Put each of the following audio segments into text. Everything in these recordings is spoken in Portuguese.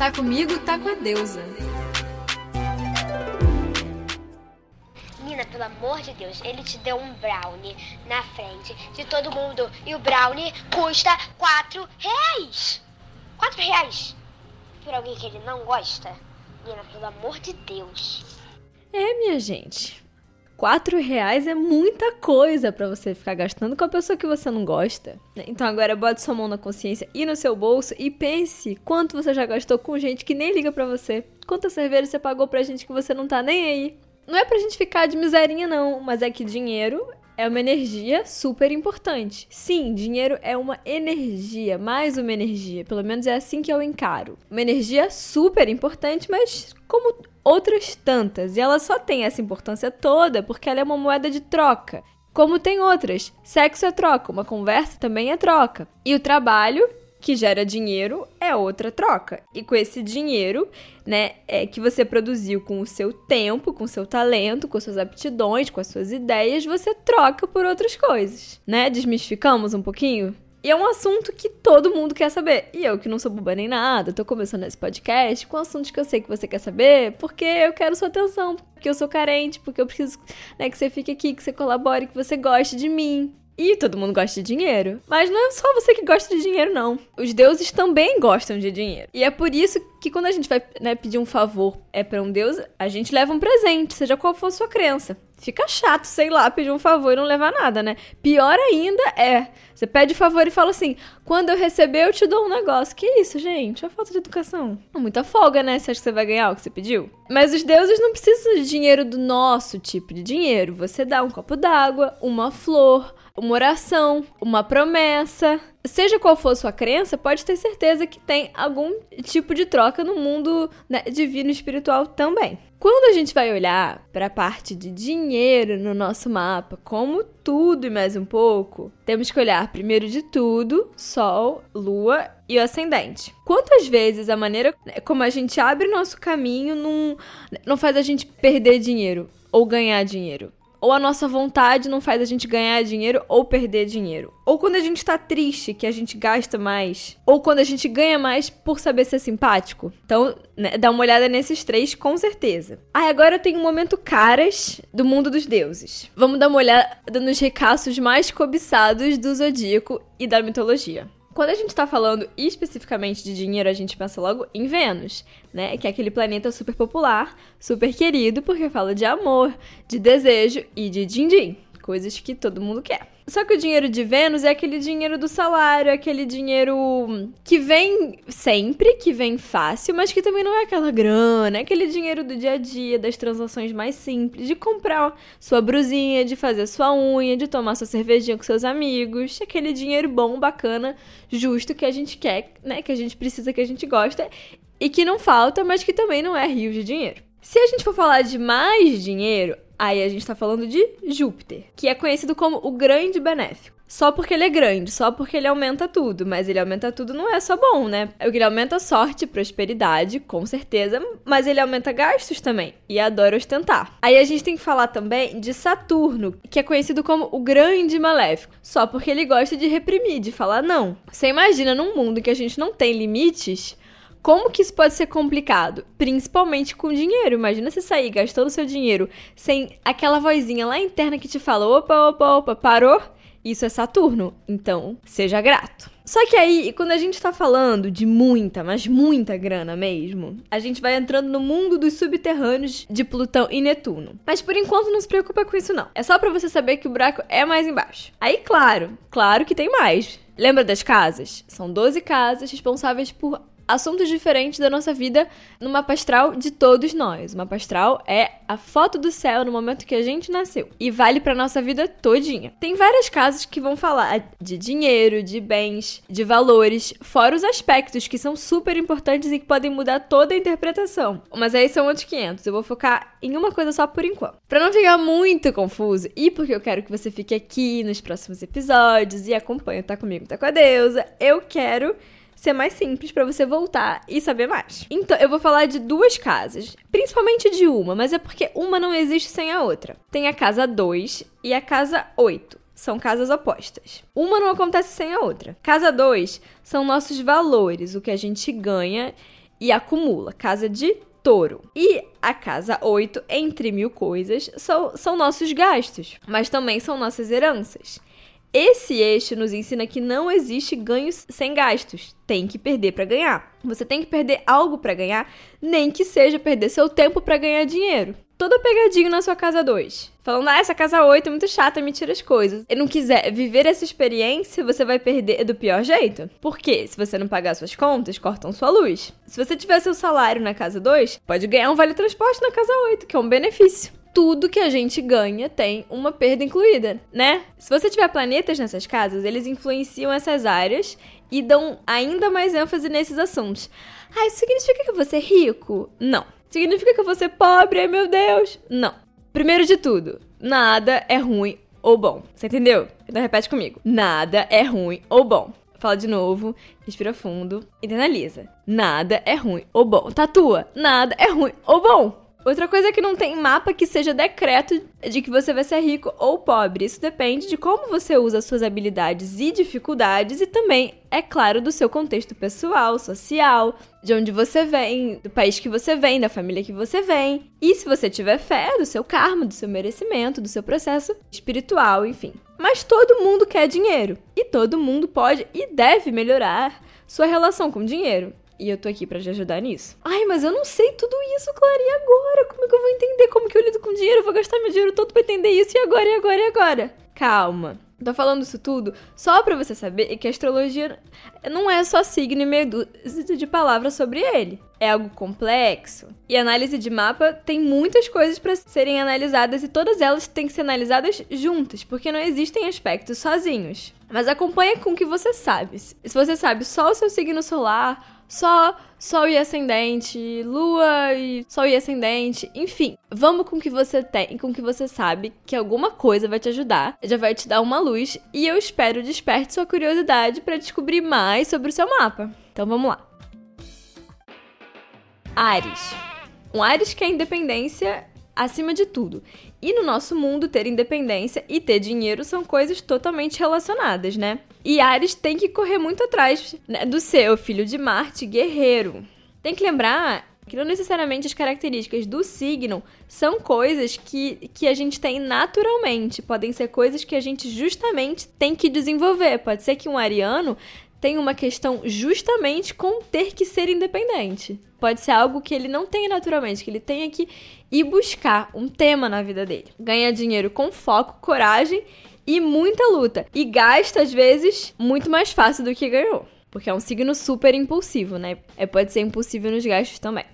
Tá comigo, tá com a deusa. Menina, pelo amor de Deus, ele te deu um brownie na frente de todo mundo. E o brownie custa 4 reais. 4 reais. Por alguém que ele não gosta? Menina, pelo amor de Deus. É, minha gente. Quatro reais é muita coisa para você ficar gastando com a pessoa que você não gosta. Então agora bote sua mão na consciência e no seu bolso e pense quanto você já gastou com gente que nem liga para você. Quanta cerveja você pagou pra gente que você não tá nem aí. Não é pra gente ficar de miserinha não, mas é que dinheiro é uma energia super importante. Sim, dinheiro é uma energia, mais uma energia. Pelo menos é assim que eu encaro. Uma energia super importante, mas como outras tantas. E ela só tem essa importância toda porque ela é uma moeda de troca. Como tem outras. Sexo é troca, uma conversa também é troca. E o trabalho que gera dinheiro é outra troca. E com esse dinheiro, né, é que você produziu com o seu tempo, com o seu talento, com suas aptidões, com as suas ideias, você troca por outras coisas, né? Desmistificamos um pouquinho? E é um assunto que todo mundo quer saber. E eu, que não sou boba nem nada, tô começando esse podcast com assuntos que eu sei que você quer saber, porque eu quero sua atenção, porque eu sou carente, porque eu preciso né, que você fique aqui, que você colabore, que você goste de mim. E todo mundo gosta de dinheiro. Mas não é só você que gosta de dinheiro, não. Os deuses também gostam de dinheiro. E é por isso que quando a gente vai né, pedir um favor é para um deus, a gente leva um presente, seja qual for a sua crença. Fica chato, sei lá, pedir um favor e não levar nada, né? Pior ainda é, você pede favor e fala assim: quando eu receber, eu te dou um negócio. Que isso, gente? É falta de educação. É muita folga, né? Você acha que você vai ganhar o que você pediu? Mas os deuses não precisam de dinheiro do nosso tipo de dinheiro. Você dá um copo d'água, uma flor, uma oração, uma promessa. Seja qual for sua crença, pode ter certeza que tem algum tipo de troca no mundo né, divino espiritual também. Quando a gente vai olhar para a parte de dinheiro no nosso mapa, como tudo e mais um pouco, temos que olhar primeiro de tudo Sol, Lua e o ascendente. Quantas vezes a maneira como a gente abre nosso caminho não, não faz a gente perder dinheiro ou ganhar dinheiro? Ou a nossa vontade não faz a gente ganhar dinheiro ou perder dinheiro. Ou quando a gente tá triste, que a gente gasta mais. Ou quando a gente ganha mais por saber ser simpático. Então, né, dá uma olhada nesses três com certeza. Ah, agora eu tenho um momento caras do mundo dos deuses. Vamos dar uma olhada nos recaços mais cobiçados do zodíaco e da mitologia. Quando a gente está falando especificamente de dinheiro, a gente pensa logo em Vênus, né? Que é aquele planeta super popular, super querido, porque fala de amor, de desejo e de din-din, coisas que todo mundo quer. Só que o dinheiro de Vênus é aquele dinheiro do salário, é aquele dinheiro que vem sempre, que vem fácil, mas que também não é aquela grana, é aquele dinheiro do dia a dia, das transações mais simples, de comprar sua brusinha, de fazer sua unha, de tomar sua cervejinha com seus amigos, aquele dinheiro bom, bacana, justo que a gente quer, né, que a gente precisa, que a gente gosta e que não falta, mas que também não é rio de dinheiro. Se a gente for falar de mais dinheiro, Aí a gente tá falando de Júpiter, que é conhecido como o grande benéfico. Só porque ele é grande, só porque ele aumenta tudo. Mas ele aumenta tudo não é só bom, né? Ele aumenta sorte, prosperidade, com certeza, mas ele aumenta gastos também e adora ostentar. Aí a gente tem que falar também de Saturno, que é conhecido como o grande maléfico, só porque ele gosta de reprimir, de falar não. Você imagina num mundo que a gente não tem limites, como que isso pode ser complicado? Principalmente com dinheiro. Imagina você sair gastando seu dinheiro sem aquela vozinha lá interna que te fala: opa, opa, opa, parou? Isso é Saturno, então seja grato. Só que aí, quando a gente tá falando de muita, mas muita grana mesmo, a gente vai entrando no mundo dos subterrâneos de Plutão e Netuno. Mas por enquanto não se preocupa com isso não. É só para você saber que o buraco é mais embaixo. Aí, claro, claro que tem mais. Lembra das casas? São 12 casas responsáveis por assuntos diferentes da nossa vida no mapa astral de todos nós. O mapa astral é a foto do céu no momento que a gente nasceu e vale para nossa vida todinha. Tem várias casas que vão falar de dinheiro, de bens, de valores, fora os aspectos que são super importantes e que podem mudar toda a interpretação. Mas aí são outros 500. Eu vou focar em uma coisa só por enquanto. Para não ficar muito confuso e porque eu quero que você fique aqui nos próximos episódios e acompanhe, tá comigo, tá com a deusa, eu quero ser mais simples para você voltar e saber mais. Então, eu vou falar de duas casas, principalmente de uma, mas é porque uma não existe sem a outra. Tem a casa 2 e a casa 8 são casas opostas. Uma não acontece sem a outra. Casa 2 são nossos valores, o que a gente ganha e acumula. Casa de touro. E a casa 8, entre mil coisas, são, são nossos gastos, mas também são nossas heranças. Esse eixo nos ensina que não existe ganhos sem gastos. Tem que perder para ganhar. Você tem que perder algo para ganhar, nem que seja perder seu tempo para ganhar dinheiro. Todo pegadinho na sua casa 2. Falando, ah, essa casa 8 é muito chata, me tira as coisas. E não quiser viver essa experiência, você vai perder do pior jeito. Porque se você não pagar suas contas, cortam sua luz. Se você tiver seu salário na casa 2, pode ganhar um vale transporte na casa 8, que é um benefício tudo que a gente ganha tem uma perda incluída, né? Se você tiver planetas nessas casas, eles influenciam essas áreas e dão ainda mais ênfase nesses assuntos. Ah, isso significa que você é rico? Não. Significa que você é pobre? Ai, meu Deus. Não. Primeiro de tudo, nada é ruim ou bom. Você entendeu? Então repete comigo. Nada é ruim ou bom. Fala de novo, respira fundo, internaliza. Nada é ruim ou bom. Tatua. Nada é ruim ou bom. Outra coisa é que não tem mapa que seja decreto de que você vai ser rico ou pobre. Isso depende de como você usa suas habilidades e dificuldades e também, é claro, do seu contexto pessoal, social, de onde você vem, do país que você vem, da família que você vem. E se você tiver fé, do seu karma, do seu merecimento, do seu processo espiritual, enfim. Mas todo mundo quer dinheiro e todo mundo pode e deve melhorar sua relação com dinheiro. E eu tô aqui para te ajudar nisso. Ai, mas eu não sei tudo isso, Clara, e agora? Como é que eu vou entender como que eu lido com dinheiro? Eu vou gastar meu dinheiro todo pra entender isso, e agora, e agora, e agora? Calma. Tô falando isso tudo só para você saber que a astrologia não é só signo e dúzia de palavras sobre ele. É algo complexo. E análise de mapa tem muitas coisas para serem analisadas e todas elas têm que ser analisadas juntas, porque não existem aspectos sozinhos. Mas acompanha com o que você sabe. Se você sabe só o seu signo solar, só Sol e ascendente, Lua e Sol e ascendente, enfim. Vamos com o que você tem, com o que você sabe que alguma coisa vai te ajudar, já vai te dar uma luz e eu espero desperte sua curiosidade para descobrir mais sobre o seu mapa. Então vamos lá. Ares. Um Ares quer independência acima de tudo. E no nosso mundo, ter independência e ter dinheiro são coisas totalmente relacionadas, né? E Ares tem que correr muito atrás né, do seu filho de Marte, guerreiro. Tem que lembrar que não necessariamente as características do signo são coisas que, que a gente tem naturalmente. Podem ser coisas que a gente justamente tem que desenvolver. Pode ser que um ariano tem uma questão justamente com ter que ser independente. Pode ser algo que ele não tem naturalmente, que ele tenha que ir buscar um tema na vida dele. Ganha dinheiro com foco, coragem e muita luta. E gasta, às vezes, muito mais fácil do que ganhou. Porque é um signo super impulsivo, né? É, pode ser impulsivo nos gastos também.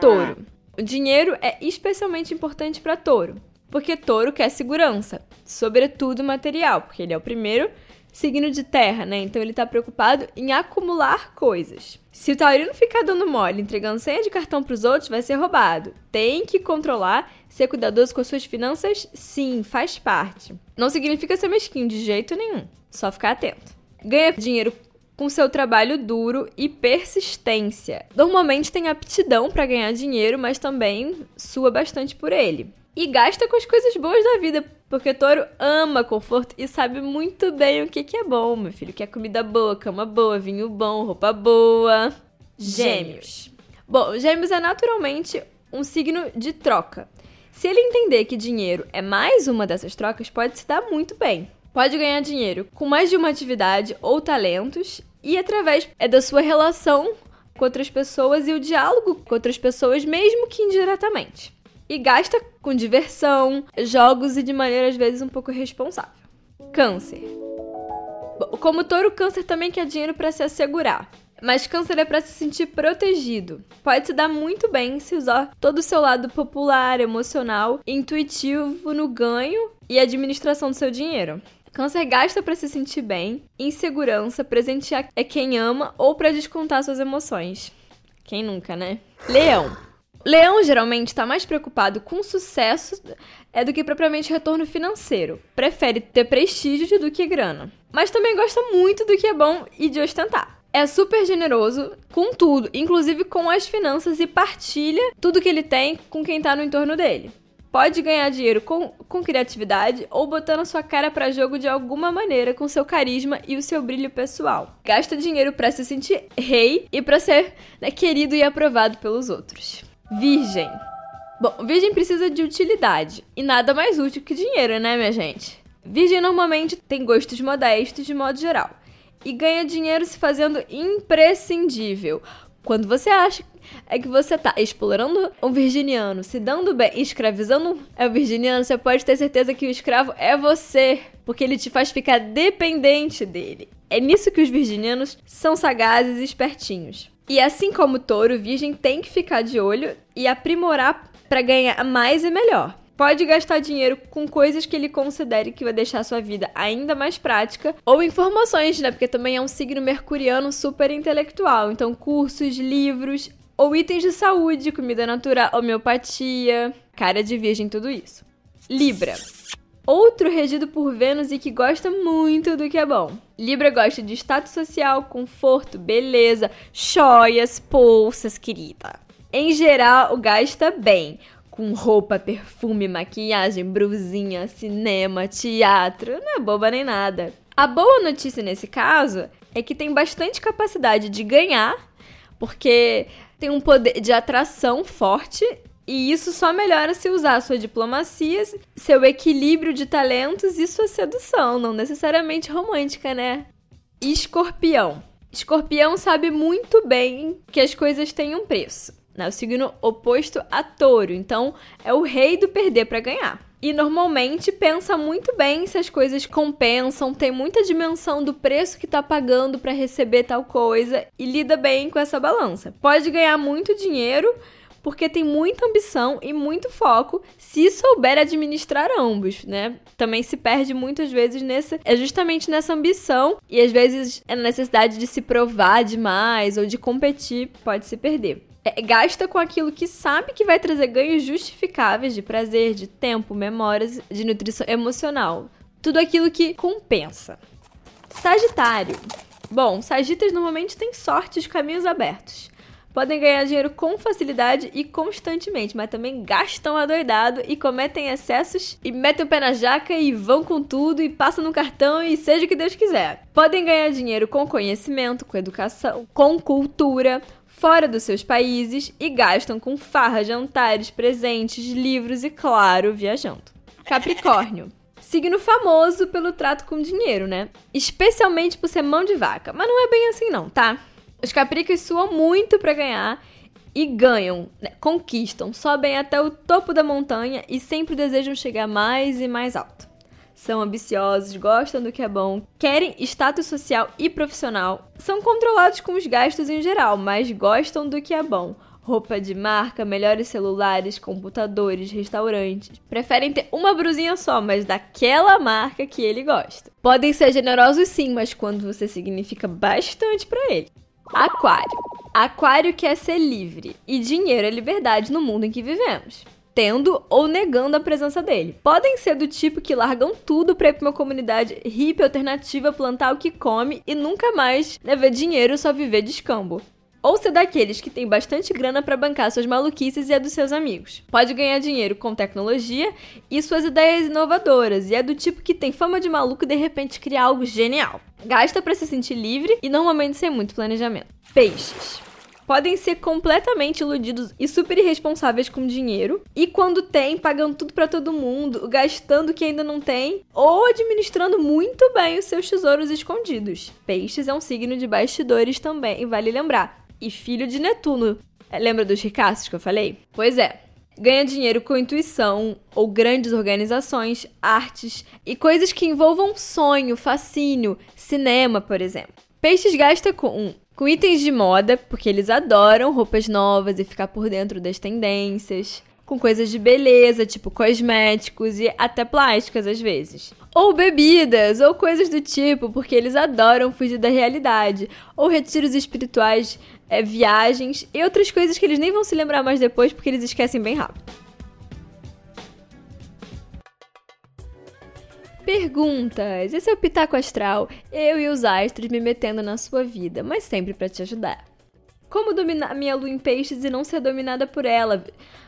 Touro. O dinheiro é especialmente importante para touro. Porque touro quer segurança, sobretudo material, porque ele é o primeiro signo de terra, né? Então ele tá preocupado em acumular coisas. Se o taurino ficar dando mole, entregando senha de cartão pros outros, vai ser roubado. Tem que controlar, ser cuidadoso com as suas finanças, sim, faz parte. Não significa ser mesquinho de jeito nenhum, só ficar atento. Ganha dinheiro com seu trabalho duro e persistência. Normalmente tem aptidão para ganhar dinheiro, mas também sua bastante por ele. E gasta com as coisas boas da vida, porque touro ama conforto e sabe muito bem o que, que é bom, meu filho. Que é comida boa, cama boa, vinho bom, roupa boa. Gêmeos. Bom, Gêmeos é naturalmente um signo de troca. Se ele entender que dinheiro é mais uma dessas trocas, pode se dar muito bem. Pode ganhar dinheiro com mais de uma atividade ou talentos e através é da sua relação com outras pessoas e o diálogo com outras pessoas, mesmo que indiretamente e gasta com diversão, jogos e de maneira às vezes um pouco irresponsável. Câncer. Como touro, câncer também quer dinheiro para se assegurar. Mas câncer é para se sentir protegido. Pode se dar muito bem se usar todo o seu lado popular, emocional, intuitivo no ganho e administração do seu dinheiro. Câncer gasta para se sentir bem, insegurança, presentear é quem ama ou para descontar suas emoções. Quem nunca, né? Leão. Leão geralmente está mais preocupado com sucesso é do que propriamente retorno financeiro. Prefere ter prestígio do que grana. Mas também gosta muito do que é bom e de ostentar. É super generoso com tudo, inclusive com as finanças, e partilha tudo que ele tem com quem está no entorno dele. Pode ganhar dinheiro com, com criatividade ou botando sua cara para jogo de alguma maneira com seu carisma e o seu brilho pessoal. Gasta dinheiro para se sentir rei e para ser né, querido e aprovado pelos outros. Virgem. Bom, virgem precisa de utilidade e nada mais útil que dinheiro, né, minha gente? Virgem normalmente tem gostos modestos de modo geral e ganha dinheiro se fazendo imprescindível. Quando você acha é que você tá explorando um virginiano, se dando bem, escravizando o virginiano, você pode ter certeza que o escravo é você, porque ele te faz ficar dependente dele. É nisso que os virginianos são sagazes e espertinhos. E assim como touro, virgem tem que ficar de olho e aprimorar para ganhar mais e melhor. Pode gastar dinheiro com coisas que ele considere que vai deixar sua vida ainda mais prática, ou informações, né? Porque também é um signo mercuriano super intelectual. Então, cursos, livros, ou itens de saúde, comida natural, homeopatia, cara de virgem, tudo isso. Libra. Outro regido por Vênus e que gosta muito do que é bom. Libra gosta de status social, conforto, beleza, joias, bolsas, querida. Em geral, gasta bem, com roupa, perfume, maquiagem, brusinha, cinema, teatro, não é boba nem nada. A boa notícia nesse caso é que tem bastante capacidade de ganhar, porque tem um poder de atração forte e isso só melhora se usar sua diplomacia, seu equilíbrio de talentos e sua sedução, não necessariamente romântica, né? Escorpião. Escorpião sabe muito bem que as coisas têm um preço. Né? O signo oposto a touro, então é o rei do perder para ganhar e normalmente pensa muito bem se as coisas compensam, tem muita dimensão do preço que tá pagando para receber tal coisa e lida bem com essa balança. Pode ganhar muito dinheiro porque tem muita ambição e muito foco se souber administrar ambos, né? Também se perde muitas vezes nessa é justamente nessa ambição e às vezes é necessidade de se provar demais ou de competir pode se perder é, gasta com aquilo que sabe que vai trazer ganhos justificáveis de prazer, de tempo, memórias, de nutrição emocional. Tudo aquilo que compensa. Sagitário. Bom, sagitas normalmente têm sorte de caminhos abertos. Podem ganhar dinheiro com facilidade e constantemente, mas também gastam adoidado e cometem excessos e metem o pé na jaca e vão com tudo e passam no cartão e seja o que Deus quiser. Podem ganhar dinheiro com conhecimento, com educação, com cultura, fora dos seus países e gastam com farra, jantares, presentes, livros e, claro, viajando. Capricórnio. Signo famoso pelo trato com dinheiro, né? Especialmente por ser mão de vaca. Mas não é bem assim, não, tá? Os capricos suam muito para ganhar e ganham, né? conquistam, sobem até o topo da montanha e sempre desejam chegar mais e mais alto são ambiciosos, gostam do que é bom, querem status social e profissional, são controlados com os gastos em geral, mas gostam do que é bom. Roupa de marca, melhores celulares, computadores, restaurantes. Preferem ter uma brusinha só, mas daquela marca que ele gosta. Podem ser generosos sim, mas quando você significa bastante para ele. Aquário. Aquário quer ser livre e dinheiro é liberdade no mundo em que vivemos tendo ou negando a presença dele. Podem ser do tipo que largam tudo pra ir pra uma comunidade hippie alternativa, plantar o que come e nunca mais né, ver dinheiro só viver de escambo. Ou ser daqueles que têm bastante grana para bancar suas maluquices e a dos seus amigos. Pode ganhar dinheiro com tecnologia e suas ideias inovadoras, e é do tipo que tem fama de maluco e de repente cria algo genial. Gasta para se sentir livre e normalmente sem muito planejamento. Peixes podem ser completamente iludidos e super irresponsáveis com dinheiro. E quando tem, pagando tudo para todo mundo, gastando o que ainda não tem, ou administrando muito bem os seus tesouros escondidos. Peixes é um signo de bastidores também, vale lembrar. E filho de Netuno. É, lembra dos ricaços que eu falei? Pois é, ganha dinheiro com intuição ou grandes organizações, artes e coisas que envolvam sonho, fascínio, cinema, por exemplo. Peixes gasta com com itens de moda, porque eles adoram roupas novas e ficar por dentro das tendências. Com coisas de beleza, tipo cosméticos e até plásticas às vezes. Ou bebidas, ou coisas do tipo, porque eles adoram fugir da realidade. Ou retiros espirituais, é, viagens e outras coisas que eles nem vão se lembrar mais depois porque eles esquecem bem rápido. Perguntas! Esse é o Pitaco Astral, eu e os astros me metendo na sua vida, mas sempre para te ajudar. Como dominar minha lua em peixes e não ser dominada por ela,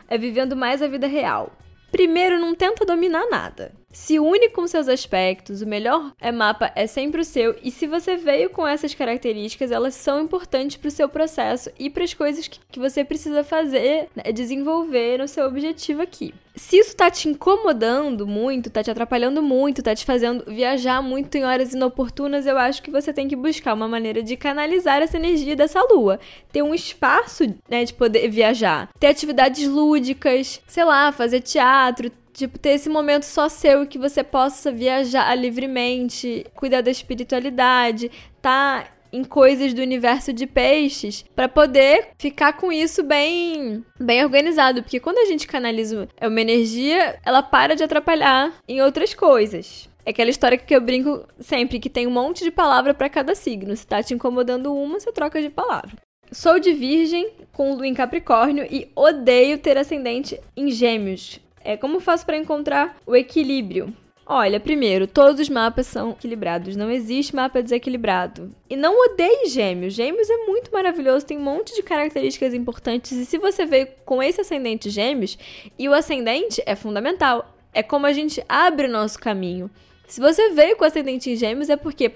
é vivendo mais a vida real? Primeiro, não tenta dominar nada. Se une com seus aspectos, o melhor é mapa é sempre o seu, e se você veio com essas características, elas são importantes para o seu processo e para as coisas que, que você precisa fazer, né, desenvolver no seu objetivo aqui. Se isso tá te incomodando muito, tá te atrapalhando muito, tá te fazendo viajar muito em horas inoportunas, eu acho que você tem que buscar uma maneira de canalizar essa energia dessa lua. Ter um espaço, né, de poder viajar. Ter atividades lúdicas, sei lá, fazer teatro, Tipo, ter esse momento só seu que você possa viajar livremente, cuidar da espiritualidade, tá em coisas do universo de peixes para poder ficar com isso bem bem organizado, porque quando a gente canaliza uma energia, ela para de atrapalhar em outras coisas. É aquela história que eu brinco sempre, que tem um monte de palavra para cada signo. Se tá te incomodando uma, você troca de palavra. Sou de Virgem, com Lua em Capricórnio e odeio ter ascendente em Gêmeos. É, como faço para encontrar o equilíbrio? Olha, primeiro, todos os mapas são equilibrados, não existe mapa desequilibrado. E não odeie gêmeos, gêmeos é muito maravilhoso, tem um monte de características importantes, e se você veio com esse ascendente gêmeos, e o ascendente é fundamental, é como a gente abre o nosso caminho. Se você veio com ascendente em gêmeos, é porque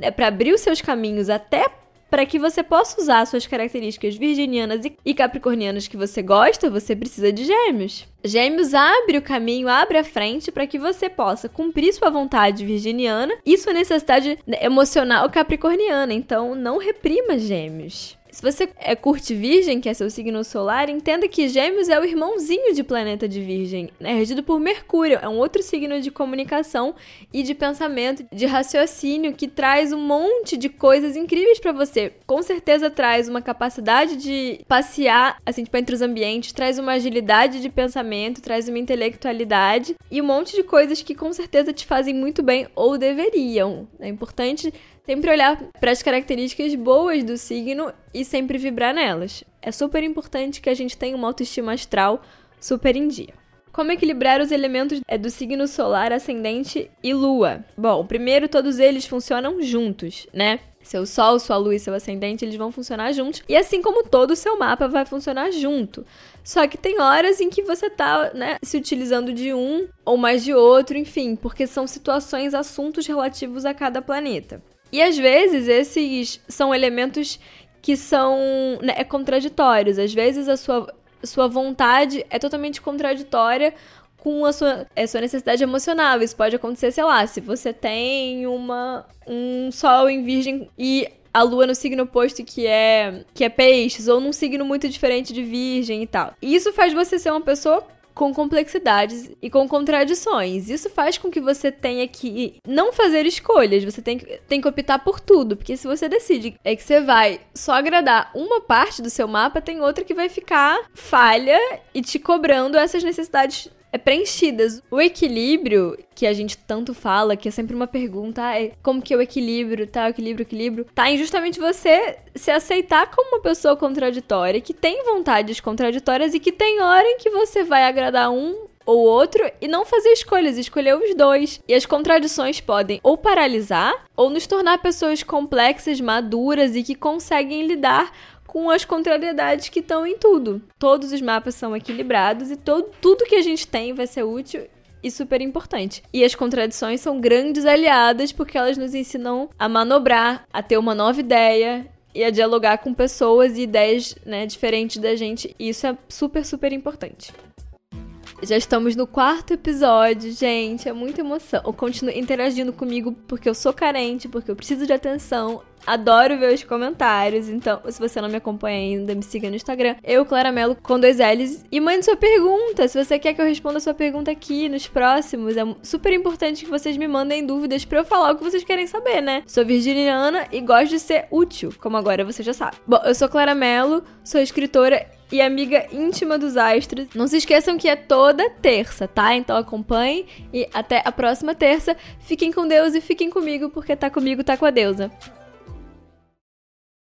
é para abrir os seus caminhos até para que você possa usar suas características virginianas e capricornianas que você gosta, você precisa de gêmeos. Gêmeos abre o caminho, abre a frente para que você possa cumprir sua vontade virginiana e sua necessidade emocional capricorniana. Então, não reprima Gêmeos. Se você é curte Virgem, que é seu signo solar, entenda que Gêmeos é o irmãozinho de planeta de Virgem, é regido por Mercúrio, é um outro signo de comunicação e de pensamento, de raciocínio que traz um monte de coisas incríveis para você. Com certeza traz uma capacidade de passear assim, tipo, entre os ambientes, traz uma agilidade de pensamento, traz uma intelectualidade e um monte de coisas que com certeza te fazem muito bem ou deveriam. É importante Sempre olhar para as características boas do signo e sempre vibrar nelas. É super importante que a gente tenha uma autoestima astral super em dia. Como equilibrar os elementos é do signo solar, ascendente e lua? Bom, primeiro todos eles funcionam juntos, né? Seu sol, sua lua e seu ascendente, eles vão funcionar juntos. E assim como todo o seu mapa vai funcionar junto. Só que tem horas em que você tá, né, se utilizando de um ou mais de outro, enfim, porque são situações, assuntos relativos a cada planeta. E às vezes esses são elementos que são né, é contraditórios. Às vezes a sua, sua vontade é totalmente contraditória com a sua, a sua necessidade emocional. Isso pode acontecer, sei lá, se você tem uma, um sol em virgem e a lua no signo oposto que é que é peixes ou num signo muito diferente de virgem e tal. E isso faz você ser uma pessoa com complexidades e com contradições. Isso faz com que você tenha que não fazer escolhas, você tem que, tem que optar por tudo, porque se você decide é que você vai só agradar uma parte do seu mapa, tem outra que vai ficar falha e te cobrando essas necessidades preenchidas. O equilíbrio que a gente tanto fala, que é sempre uma pergunta, ah, é como que é o equilíbrio, tá? O equilíbrio, equilíbrio. Tá em justamente você se aceitar como uma pessoa contraditória, que tem vontades contraditórias e que tem hora em que você vai agradar um ou outro e não fazer escolhas, escolher os dois. E as contradições podem ou paralisar ou nos tornar pessoas complexas, maduras e que conseguem lidar com as contrariedades que estão em tudo. Todos os mapas são equilibrados e todo, tudo que a gente tem vai ser útil e super importante. E as contradições são grandes aliadas porque elas nos ensinam a manobrar, a ter uma nova ideia e a dialogar com pessoas e ideias né, diferentes da gente. E isso é super, super importante. Já estamos no quarto episódio, gente. É muita emoção. Continue interagindo comigo porque eu sou carente, porque eu preciso de atenção. Adoro ver os comentários, então se você não me acompanha ainda, me siga no Instagram, eu, Claramelo, com dois L's, e mande sua pergunta, se você quer que eu responda a sua pergunta aqui nos próximos, é super importante que vocês me mandem dúvidas pra eu falar o que vocês querem saber, né? Sou virginiana e gosto de ser útil, como agora você já sabe. Bom, eu sou Claramelo, sou escritora e amiga íntima dos astros. Não se esqueçam que é toda terça, tá? Então acompanhem e até a próxima terça. Fiquem com Deus e fiquem comigo, porque tá comigo, tá com a deusa.